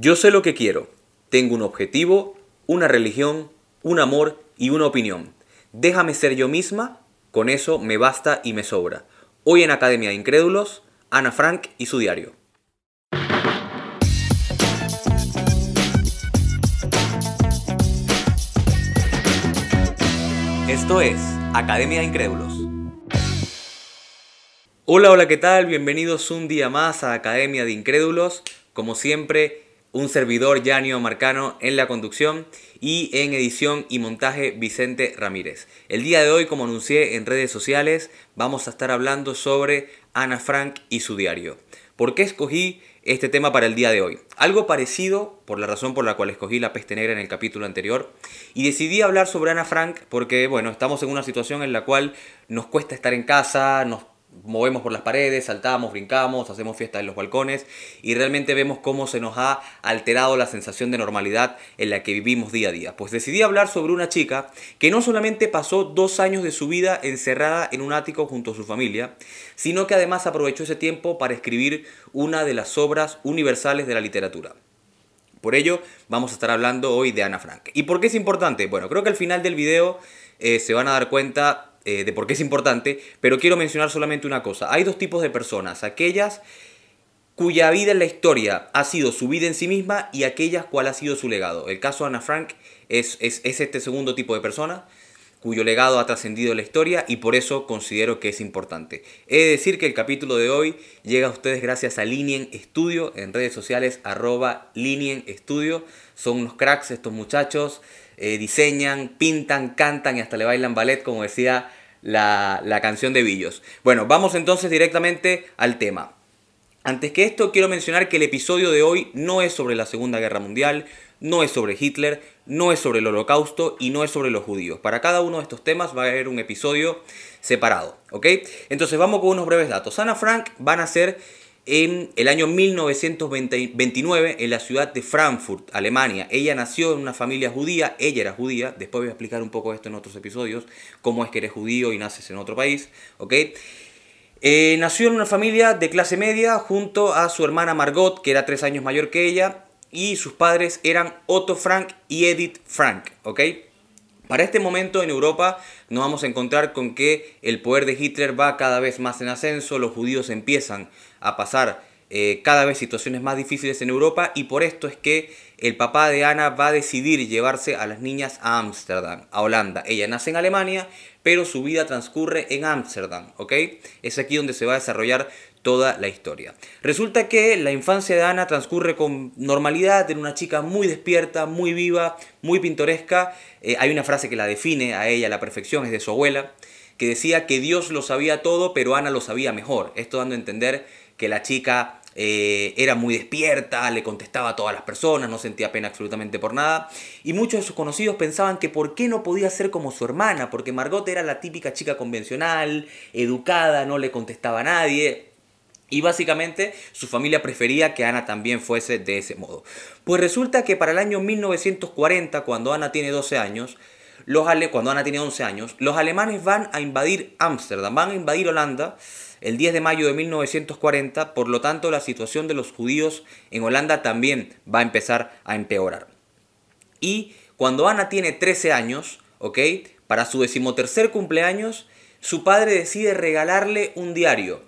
Yo sé lo que quiero. Tengo un objetivo, una religión, un amor y una opinión. Déjame ser yo misma, con eso me basta y me sobra. Hoy en Academia de Incrédulos, Ana Frank y su diario. Esto es Academia de Incrédulos. Hola, hola, ¿qué tal? Bienvenidos un día más a Academia de Incrédulos. Como siempre, un servidor, Yanio Marcano, en la conducción y en edición y montaje Vicente Ramírez. El día de hoy, como anuncié en redes sociales, vamos a estar hablando sobre Ana Frank y su diario. ¿Por qué escogí este tema para el día de hoy? Algo parecido por la razón por la cual escogí la peste negra en el capítulo anterior y decidí hablar sobre Ana Frank porque, bueno, estamos en una situación en la cual nos cuesta estar en casa, nos movemos por las paredes, saltamos, brincamos, hacemos fiesta en los balcones y realmente vemos cómo se nos ha alterado la sensación de normalidad en la que vivimos día a día. Pues decidí hablar sobre una chica que no solamente pasó dos años de su vida encerrada en un ático junto a su familia, sino que además aprovechó ese tiempo para escribir una de las obras universales de la literatura. Por ello, vamos a estar hablando hoy de Ana Frank. ¿Y por qué es importante? Bueno, creo que al final del video eh, se van a dar cuenta eh, de por qué es importante, pero quiero mencionar solamente una cosa. Hay dos tipos de personas, aquellas cuya vida en la historia ha sido su vida en sí misma y aquellas cuál ha sido su legado. El caso de Ana Frank es, es, este segundo tipo de persona cuyo legado ha trascendido la historia y por eso considero que es importante. He de decir que el capítulo de hoy llega a ustedes gracias a Linien Studio en redes sociales arroba Linien Studio. Son unos cracks estos muchachos, eh, diseñan, pintan, cantan y hasta le bailan ballet como decía la, canción de Billos. Bueno, vamos entonces directamente al tema. Antes que esto, quiero mencionar que el episodio de hoy no es sobre la Segunda Guerra Mundial, no es sobre Hitler, no es sobre el holocausto y no es sobre los judíos. Para cada uno de estos temas va a haber un episodio separado, ¿ok? Entonces vamos con unos breves datos. Ana Frank van a ser en el año 1929 en la ciudad de Frankfurt, Alemania. Ella nació en una familia judía, ella era judía, después voy a explicar un poco esto en otros episodios, cómo es que eres judío y naces en otro país, ¿ok? Eh, nació en una familia de clase media junto a su hermana Margot, que era tres años mayor que ella, y sus padres eran Otto Frank y Edith Frank, ¿ok? Para este momento en Europa nos vamos a encontrar con que el poder de Hitler va cada vez más en ascenso, los judíos empiezan a pasar eh, cada vez situaciones más difíciles en Europa y por esto es que el papá de Ana va a decidir llevarse a las niñas a Ámsterdam, a Holanda. Ella nace en Alemania, pero su vida transcurre en Ámsterdam, ¿ok? Es aquí donde se va a desarrollar toda la historia. Resulta que la infancia de Ana transcurre con normalidad, en una chica muy despierta, muy viva, muy pintoresca. Eh, hay una frase que la define a ella a la perfección, es de su abuela, que decía que Dios lo sabía todo, pero Ana lo sabía mejor. Esto dando a entender que la chica eh, era muy despierta, le contestaba a todas las personas, no sentía pena absolutamente por nada. Y muchos de sus conocidos pensaban que por qué no podía ser como su hermana, porque Margot era la típica chica convencional, educada, no le contestaba a nadie. Y básicamente su familia prefería que Ana también fuese de ese modo. Pues resulta que para el año 1940, cuando Ana tiene 12 años, los cuando Ana tiene 11 años, los alemanes van a invadir Ámsterdam, van a invadir Holanda el 10 de mayo de 1940, por lo tanto la situación de los judíos en Holanda también va a empezar a empeorar. Y cuando Ana tiene 13 años, ¿ok? Para su decimotercer cumpleaños, su padre decide regalarle un diario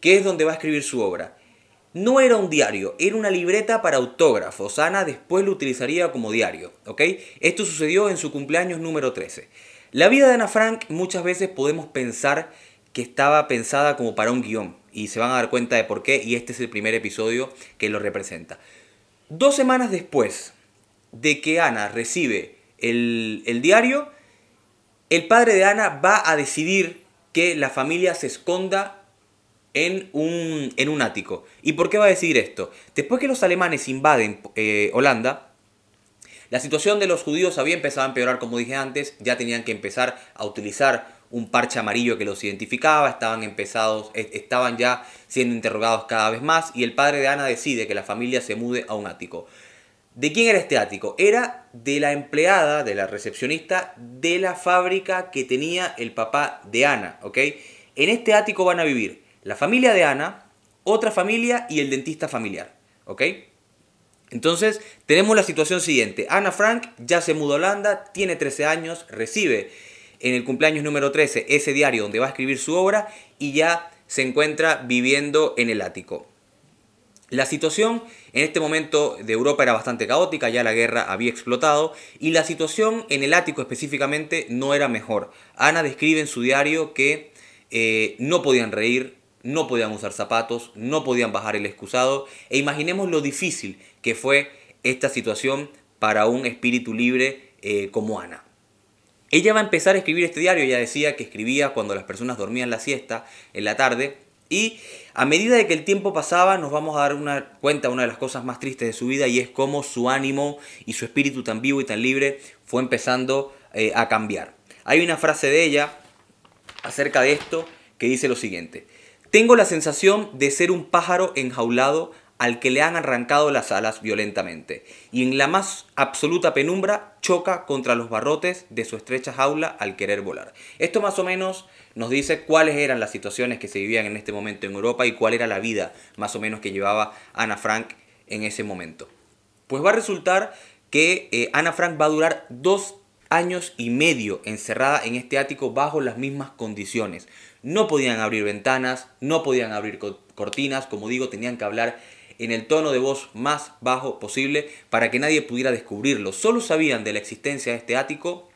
que es donde va a escribir su obra. No era un diario, era una libreta para autógrafos. Ana después lo utilizaría como diario, ¿ok? Esto sucedió en su cumpleaños número 13. La vida de Ana Frank muchas veces podemos pensar que estaba pensada como para un guion y se van a dar cuenta de por qué y este es el primer episodio que lo representa. Dos semanas después de que Ana recibe el, el diario, el padre de Ana va a decidir que la familia se esconda en un, en un ático. ¿Y por qué va a decir esto? Después que los alemanes invaden eh, Holanda, la situación de los judíos había empezado a empeorar, como dije antes, ya tenían que empezar a utilizar un parche amarillo que los identificaba, estaban empezados, e, estaban ya siendo interrogados cada vez más y el padre de Ana decide que la familia se mude a un ático. ¿De quién era este ático? Era de la empleada, de la recepcionista de la fábrica que tenía el papá de Ana, ¿ok? En este ático van a vivir la familia de Ana, otra familia y el dentista familiar. ¿Ok? Entonces, tenemos la situación siguiente. Ana Frank ya se mudó a Holanda, tiene 13 años, recibe en el cumpleaños número 13 ese diario donde va a escribir su obra y ya se encuentra viviendo en el ático. La situación en este momento de Europa era bastante caótica, ya la guerra había explotado y la situación en el ático específicamente no era mejor. Ana describe en su diario que eh, no podían reír, no podían usar zapatos, no podían bajar el excusado e imaginemos lo difícil que fue esta situación para un espíritu libre eh, como Ana. Ella va a empezar a escribir este diario, ya decía que escribía cuando las personas dormían la siesta en la tarde y a medida de que el tiempo pasaba nos vamos a dar una cuenta una de las cosas más tristes de su vida y es cómo su ánimo y su espíritu tan vivo y tan libre fue empezando eh, a cambiar. Hay una frase de ella acerca de esto que dice lo siguiente. Tengo la sensación de ser un pájaro enjaulado al que le han arrancado las alas violentamente, y en la más absoluta penumbra choca contra los barrotes de su estrecha jaula al querer volar. Esto más o menos nos dice cuáles eran las situaciones que se vivían en este momento en Europa y cuál era la vida más o menos que llevaba Ana Frank en ese momento. Pues va a resultar que eh, Ana Frank va a durar dos años y medio encerrada en este ático bajo las mismas condiciones. No podían abrir ventanas, no podían abrir cortinas, como digo, tenían que hablar en el tono de voz más bajo posible para que nadie pudiera descubrirlo. Solo sabían de la existencia de este ático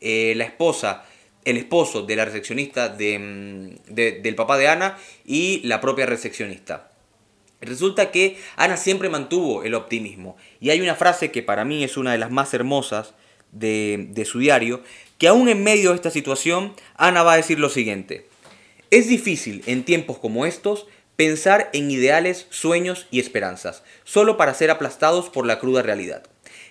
eh, la esposa, el esposo de la recepcionista mm, del papá de Ana y la propia recepcionista. Resulta que Ana siempre mantuvo el optimismo y hay una frase que para mí es una de las más hermosas de, de su diario, que aún en medio de esta situación, Ana va a decir lo siguiente. Es difícil en tiempos como estos pensar en ideales, sueños y esperanzas, solo para ser aplastados por la cruda realidad.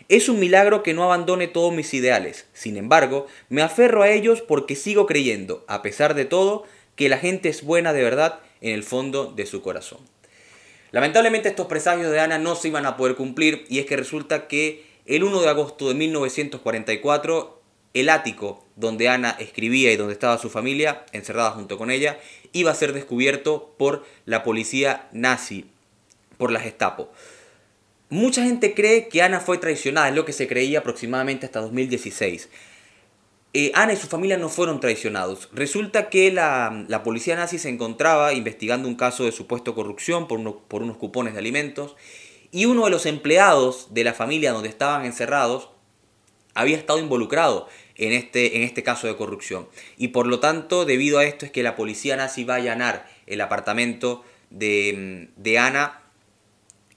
Es un milagro que no abandone todos mis ideales, sin embargo, me aferro a ellos porque sigo creyendo, a pesar de todo, que la gente es buena de verdad en el fondo de su corazón. Lamentablemente estos presagios de Ana no se iban a poder cumplir y es que resulta que el 1 de agosto de 1944 el ático donde Ana escribía y donde estaba su familia, encerrada junto con ella, iba a ser descubierto por la policía nazi, por la Gestapo. Mucha gente cree que Ana fue traicionada, es lo que se creía aproximadamente hasta 2016. Eh, Ana y su familia no fueron traicionados. Resulta que la, policía nazi se encontraba investigando un caso de supuesto corrupción por, por unos cupones de alimentos y uno de los empleados de la familia donde estaban encerrados había estado involucrado en este, en este caso de corrupción. Y por lo tanto, debido a esto es que la policía nazi va a allanar el apartamento de, Ana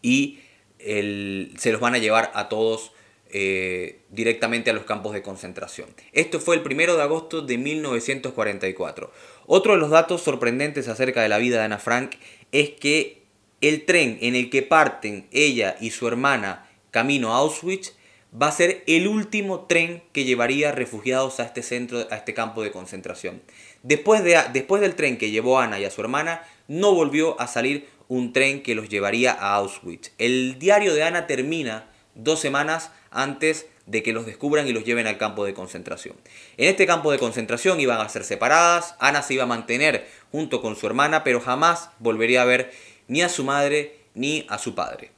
y se los van a llevar a todos eh, directamente a los campos de concentración. Esto fue el primero de agosto de 1944. Otro de los datos sorprendentes acerca de la vida de Ana Frank es que el tren en el que parten ella y su hermana camino a Auschwitz va a ser el último tren que llevaría refugiados a este centro, a este campo de concentración. Después, de, después del tren que llevó a Ana y a su hermana, no volvió a salir un tren que los llevaría a Auschwitz. El diario de Ana termina dos semanas antes de que los descubran y los lleven al campo de concentración. En este campo de concentración iban a ser separadas, Ana se iba a mantener junto con su hermana, pero jamás volvería a ver ni a su madre ni a su padre.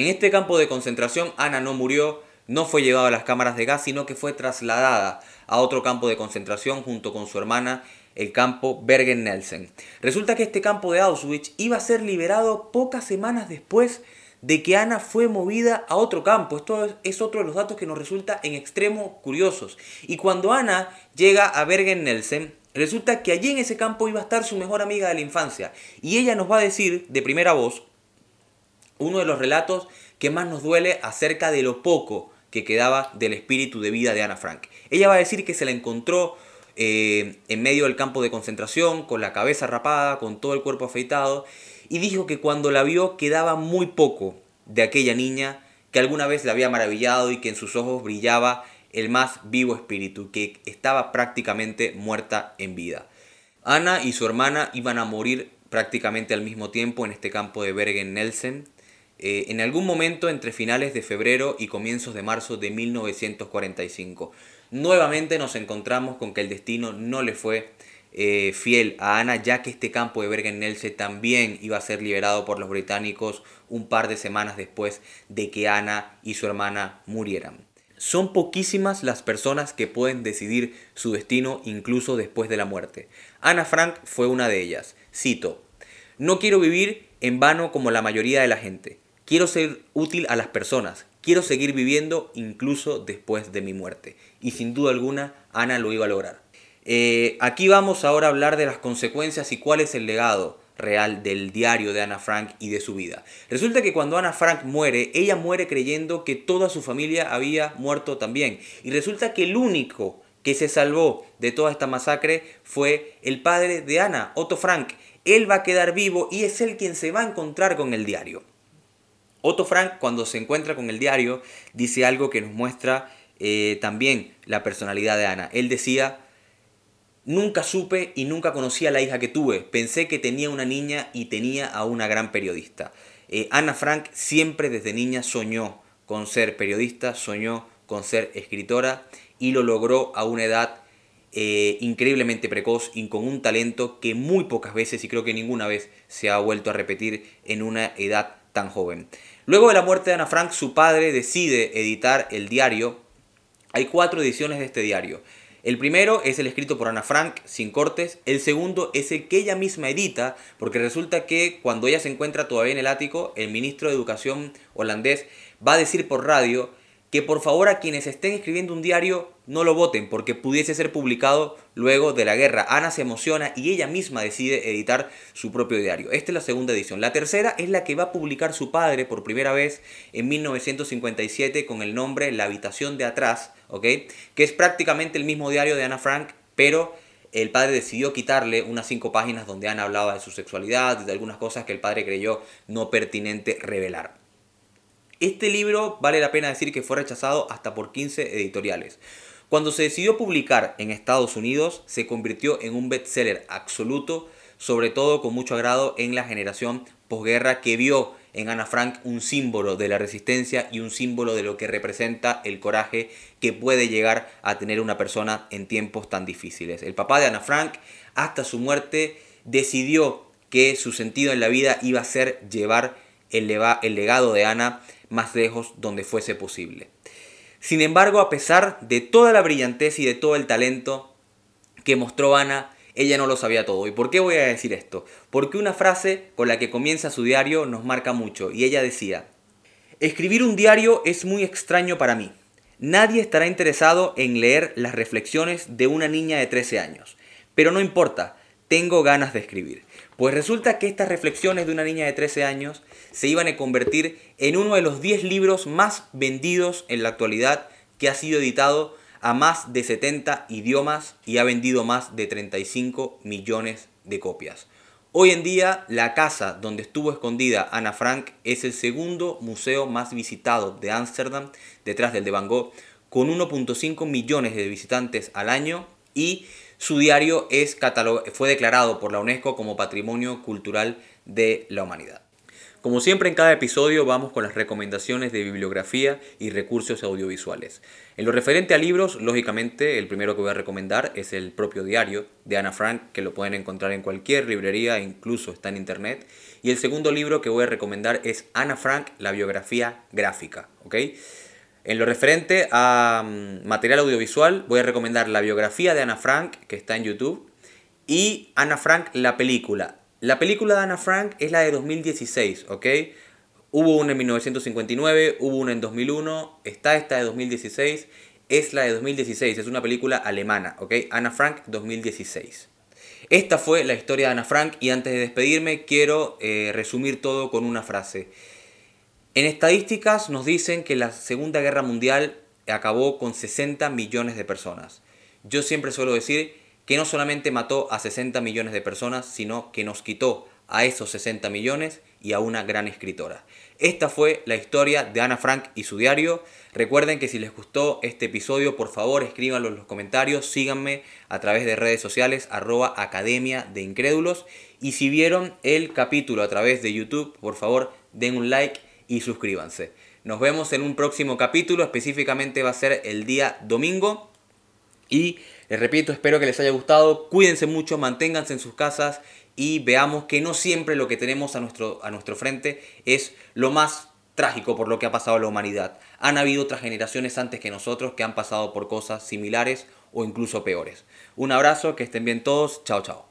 En este campo de concentración, Ana no murió, no fue llevada a las cámaras de gas, sino que fue trasladada a otro campo de concentración junto con su hermana, el campo Bergen-Nelsen. Resulta que este campo de Auschwitz iba a ser liberado pocas semanas después de que Ana fue movida a otro campo. Esto es otro de los datos que nos resulta en extremo curiosos. Y cuando Ana llega a Bergen-Nelsen, resulta que allí en ese campo iba a estar su mejor amiga de la infancia. Y ella nos va a decir de primera voz uno de los relatos que más nos duele acerca de lo poco que quedaba del espíritu de vida de Ana Frank. Ella va a decir que se la encontró eh, en medio del campo de concentración, con la cabeza rapada, con todo el cuerpo afeitado, y dijo que cuando la vio quedaba muy poco de aquella niña que alguna vez le había maravillado y que en sus ojos brillaba el más vivo espíritu, que estaba prácticamente muerta en vida. Ana y su hermana iban a morir prácticamente al mismo tiempo en este campo de Bergen-Nelsen, eh, en algún momento entre finales de febrero y comienzos de marzo de 1945. Nuevamente nos encontramos con que el destino no le fue eh, fiel a Ana, ya que este campo de Bergen-Belsen también iba a ser liberado por los británicos un par de semanas después de que Ana y su hermana murieran. Son poquísimas las personas que pueden decidir su destino incluso después de la muerte. Ana Frank fue una de ellas. Cito, no quiero vivir en vano como la mayoría de la gente. Quiero ser útil a las personas. Quiero seguir viviendo incluso después de mi muerte. Y sin duda alguna, Ana lo iba a lograr. Eh, aquí vamos ahora a hablar de las consecuencias y cuál es el legado real del diario de Ana Frank y de su vida. Resulta que cuando Ana Frank muere, ella muere creyendo que toda su familia había muerto también. Y resulta que el único que se salvó de toda esta masacre fue el padre de Ana, Otto Frank. Él va a quedar vivo y es él quien se va a encontrar con el diario. Otto Frank, cuando se encuentra con el diario, dice algo que nos muestra eh, también la personalidad de Ana. Él decía, nunca supe y nunca conocí a la hija que tuve. Pensé que tenía una niña y tenía a una gran periodista. Eh, Ana Frank siempre desde niña soñó con ser periodista, soñó con ser escritora y lo logró a una edad eh, increíblemente precoz y con un talento que muy pocas veces y creo que ninguna vez se ha vuelto a repetir en una edad tan joven. Luego de la muerte de Ana Frank, su padre decide editar el diario. Hay cuatro ediciones de este diario. El primero es el escrito por Ana Frank, sin cortes. El segundo es el que ella misma edita, porque resulta que cuando ella se encuentra todavía en el ático, el ministro de Educación holandés va a decir por radio que por favor a quienes estén escribiendo un diario no lo voten porque pudiese ser publicado luego de la guerra. Ana se emociona y ella misma decide editar su propio diario. Esta es la segunda edición. La tercera es la que va a publicar su padre por primera vez en 1957 con el nombre La habitación de atrás, ¿ok? Que es prácticamente el mismo diario de Ana Frank, pero el padre decidió quitarle unas cinco páginas donde Ana hablaba de su sexualidad de algunas cosas que el padre creyó no pertinente revelar. Este libro vale la pena decir que fue rechazado hasta por 15 editoriales. Cuando se decidió publicar en Estados Unidos, se convirtió en un bestseller absoluto, sobre todo con mucho agrado en la generación posguerra que vio en Ana Frank un símbolo de la resistencia y un símbolo de lo que representa el coraje que puede llegar a tener una persona en tiempos tan difíciles. El papá de Ana Frank, hasta su muerte, decidió que su sentido en la vida iba a ser llevar el, el legado de Ana más lejos donde fuese posible. Sin embargo, a pesar de toda la brillantez y de todo el talento que mostró Ana, ella no lo sabía todo. ¿Y por qué voy a decir esto? Porque una frase con la que comienza su diario nos marca mucho y ella decía, escribir un diario es muy extraño para mí. Nadie estará interesado en leer las reflexiones de una niña de 13 años. Pero no importa, tengo ganas de escribir. Pues resulta que estas reflexiones de una niña de 13 años se iban a convertir en uno de los 10 libros más vendidos en la actualidad que ha sido editado a más de 70 idiomas y ha vendido más de 35 millones de copias. Hoy en día, la casa donde estuvo escondida Ana Frank es el segundo museo más visitado de Ámsterdam, detrás del de Van Gogh, con 1.5 millones de visitantes al año y su diario es fue declarado por la UNESCO como Patrimonio Cultural de la Humanidad. Como siempre en cada episodio vamos con las recomendaciones de bibliografía y recursos audiovisuales. En lo referente a libros, lógicamente el primero que voy a recomendar es el propio diario de Ana Frank, que lo pueden encontrar en cualquier librería, incluso está en internet. Y el segundo libro que voy a recomendar es Ana Frank, la biografía gráfica. En lo referente a mm, material audiovisual, voy a recomendar la biografía de Ana Frank, que está en YouTube, y Ana Frank, la película. La película de Ana Frank es la de 2016, ¿ok? Hubo una en 1959, hubo una en 2001, está esta de 2016, es la de 2016, es una película alemana, ¿ok? Ana Frank 2016. Esta fue la historia de Ana Frank y antes de despedirme quiero eh, resumir todo con una frase. En estadísticas nos dicen que la Segunda Guerra Mundial acabó con 60 millones de personas. Yo siempre suelo decir que no solamente mató a 60 millones de personas, sino que nos quitó a esos 60 millones y a una gran escritora. Esta fue la historia de Ana Frank y su diario. Recuerden que si les gustó este episodio, por favor escríbanlo en los comentarios, síganme a través de redes sociales, arroba Academia de Incrédulos. Y si vieron el capítulo a través de YouTube, por favor den un like y suscríbanse. Nos vemos en un próximo capítulo, específicamente va a ser el día domingo. Y les repito, espero que les haya gustado. Cuídense mucho, manténganse en sus casas y veamos que no siempre lo que tenemos a nuestro, a nuestro frente es lo más trágico por lo que ha pasado la humanidad. Han habido otras generaciones antes que nosotros que han pasado por cosas similares o incluso peores. Un abrazo, que estén bien todos. Chao, chao.